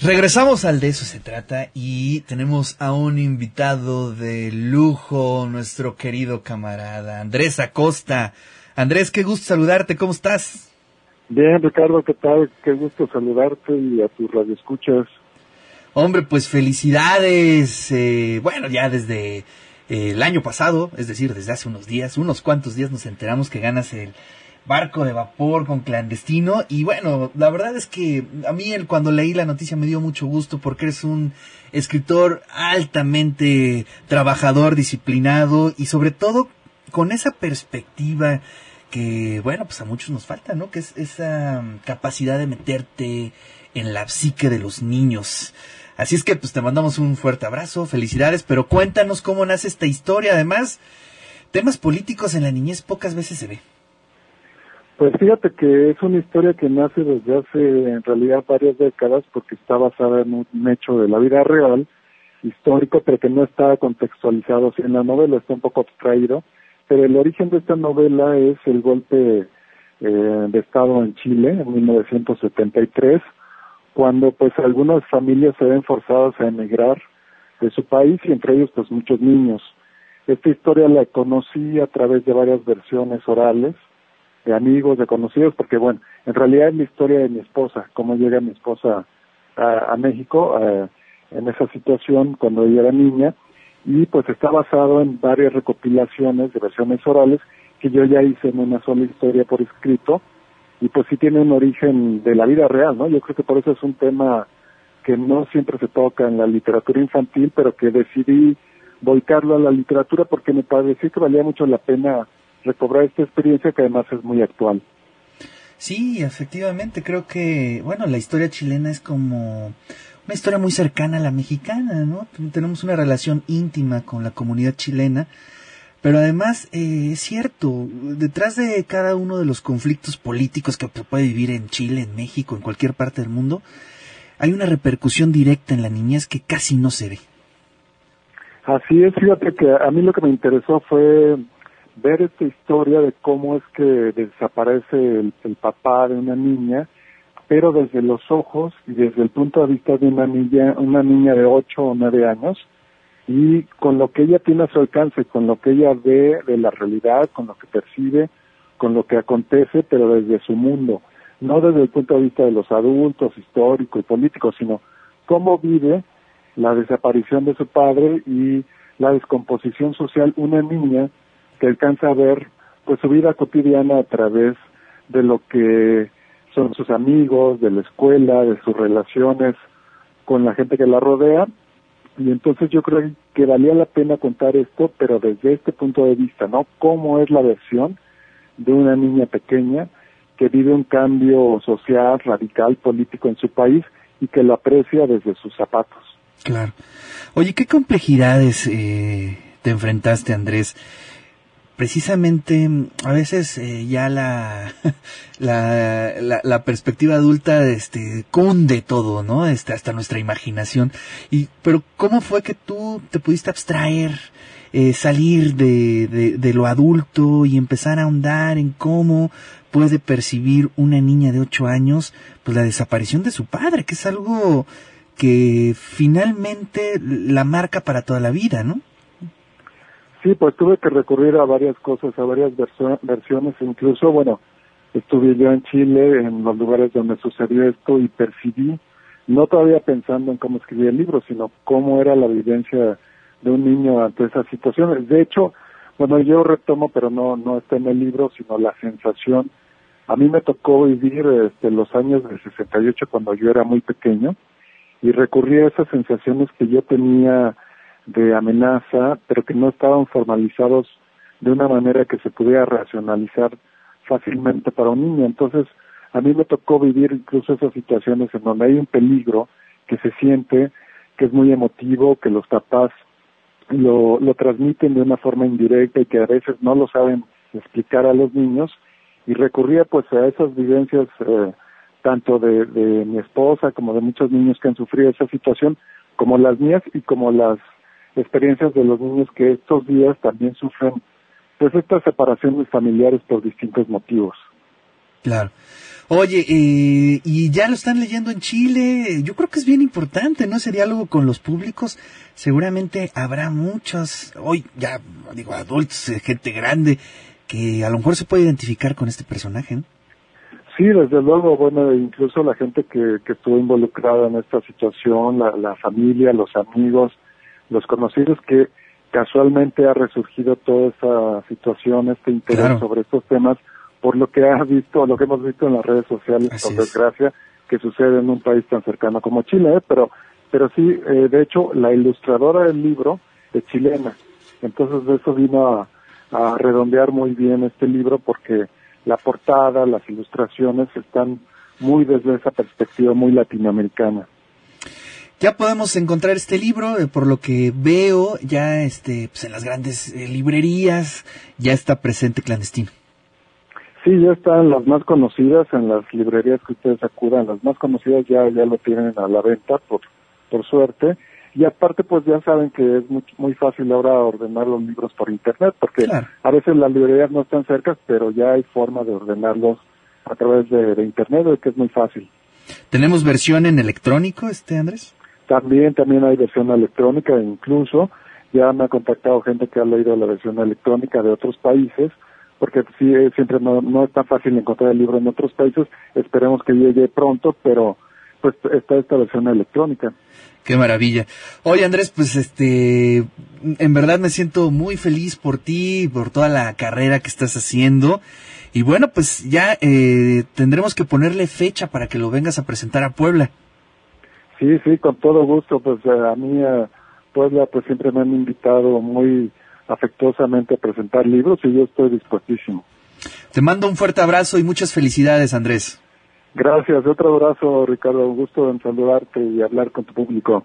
Regresamos al de eso se trata y tenemos a un invitado de lujo, nuestro querido camarada Andrés Acosta. Andrés, qué gusto saludarte, ¿cómo estás? Bien, Ricardo, ¿qué tal? Qué gusto saludarte y a tus radioescuchas. Hombre, pues felicidades. Eh, bueno, ya desde eh, el año pasado, es decir, desde hace unos días, unos cuantos días nos enteramos que ganas el barco de vapor con clandestino y bueno, la verdad es que a mí el, cuando leí la noticia me dio mucho gusto porque eres un escritor altamente trabajador, disciplinado y sobre todo con esa perspectiva que bueno, pues a muchos nos falta, ¿no? Que es esa capacidad de meterte en la psique de los niños. Así es que pues te mandamos un fuerte abrazo, felicidades, pero cuéntanos cómo nace esta historia. Además, temas políticos en la niñez pocas veces se ve. Pues fíjate que es una historia que nace desde hace en realidad varias décadas porque está basada en un hecho de la vida real, histórico, pero que no está contextualizado en la novela, está un poco abstraído. Pero el origen de esta novela es el golpe eh, de Estado en Chile en 1973, cuando pues algunas familias se ven forzadas a emigrar de su país y entre ellos pues muchos niños. Esta historia la conocí a través de varias versiones orales de amigos, de conocidos, porque bueno, en realidad es la historia de mi esposa, cómo llega mi esposa a, México en esa situación cuando ella era niña, y pues está basado en varias recopilaciones de versiones orales que yo ya hice en una sola historia por escrito, y pues sí tiene un origen de la vida real, ¿no? Yo creo que por eso es un tema que no siempre se toca en la literatura infantil, pero que decidí volcarlo a la literatura porque me pareció que valía mucho la pena recobrar esta experiencia que además es muy actual. Sí, efectivamente, creo que, bueno, la historia chilena es como una historia muy cercana a la mexicana, ¿no? Tenemos una relación íntima con la comunidad chilena, pero además eh, es cierto, detrás de cada uno de los conflictos políticos que se puede vivir en Chile, en México, en cualquier parte del mundo, hay una repercusión directa en la niñez que casi no se ve. Así es, fíjate que a mí lo que me interesó fue ver esta historia de cómo es que desaparece el, papá de una niña, pero desde los ojos y desde el punto de vista de una niña, una niña de 8 o 9 años, y con lo que ella tiene a su alcance, con lo que ella ve de la realidad, con lo que percibe, con lo que acontece, pero desde su mundo, no desde el punto de vista de los adultos, histórico y político, sino cómo vive la desaparición de su padre y la descomposición social una niña que alcanza a ver pues su vida cotidiana a través de lo que son sus amigos, de la escuela, de sus relaciones con la gente que la rodea. Y entonces yo creo que valía la pena contar esto, pero desde este punto de vista, ¿no? ¿Cómo es la versión de una niña pequeña que vive un cambio social, radical, político en su país y que lo aprecia desde sus zapatos? Claro. Oye, ¿qué complejidades eh, te enfrentaste, Andrés? Precisamente a veces eh, ya la, la, la, perspectiva adulta este cunde todo no este hasta nuestra imaginación. Y pero cómo fue que tú te pudiste abstraer eh, salir de, de, lo adulto y empezar a ahondar en cómo puede percibir una niña de ocho años pues la desaparición de su padre que es algo que finalmente la marca para toda la vida no Sí, pues tuve que recurrir a varias cosas, a varias versiones, incluso, bueno, estuve yo en Chile, en los lugares donde sucedió esto y percibí, no todavía pensando en cómo escribir el libro, sino cómo era la vivencia de un niño ante esas situaciones. De hecho, bueno, yo retomo, pero no, no está en el libro, sino la sensación. A mí me tocó vivir este, los años del 68 cuando yo era muy pequeño y recurrí a esas sensaciones que yo tenía de amenaza, pero que no estaban formalizados de una manera que se pudiera racionalizar fácilmente para un niño. Entonces, a mí me tocó vivir incluso esas situaciones en donde hay un peligro que se siente, que es muy emotivo, que los papás lo, lo transmiten de una forma indirecta y que a veces no lo saben explicar a los niños y recurría pues a esas vivencias eh, tanto de, de mi esposa como de muchos niños que han sufrido esa situación como las mías y como las experiencias de los niños que estos días también sufren pues estas separaciones familiares por distintos motivos. Claro. Oye, eh, y ya lo están leyendo en Chile. Yo creo que es bien importante, ¿no? Ese diálogo con los públicos. Seguramente habrá muchos, hoy ya digo, adultos, eh, gente grande, que a lo mejor se puede identificar con este personaje, ¿no? Sí, desde luego, bueno, incluso la gente que, que estuvo involucrada en esta situación, la, la familia, los amigos, los conocidos, que casualmente ha resurgido toda esta situación, este interés sobre estos temas, por lo que ha visto, lo que hemos visto en las redes sociales, por desgracia, que sucede en un país tan cercano como Chile, ¿eh? pero pero sí, eh, de hecho, la ilustradora del libro es chilena, entonces eso vino a, a redondear muy bien este libro porque la portada, las ilustraciones están muy desde esa perspectiva muy latinoamericana. Ya podemos encontrar este libro, eh, por lo que veo, ya este, pues en las grandes eh, librerías, ya está presente clandestino. Sí, ya están las más conocidas en las librerías que ustedes acudan, las más conocidas ya ya lo tienen a la venta por por suerte y aparte pues ya saben que es muy, muy fácil ahora ordenar los libros por internet porque a veces las librerías no están cerca pero ya hay forma de ordenarlos a través de, de internet que es muy fácil. ¿Tenemos versión en electrónico, este Andrés? También, también hay versión electrónica, incluso ya me ha contactado gente que ha leído la versión electrónica de otros países, porque sí, eh, siempre no, no es tan fácil encontrar el libro en otros países, esperemos que llegue pronto, pero pues está esta versión electrónica. Qué maravilla. Oye Andrés, pues este, en verdad me siento muy feliz por ti, por toda la carrera que estás haciendo. Y bueno, pues ya eh, tendremos que ponerle fecha para que lo vengas a presentar a Puebla. Sí, sí, con todo gusto. Pues eh, a mí, a Puebla, pues siempre me han invitado muy afectuosamente a presentar libros y yo estoy dispuestísimo. Te mando un fuerte abrazo y muchas felicidades, Andrés. Gracias, otro abrazo, Ricardo. Un gusto en saludarte y hablar con tu público.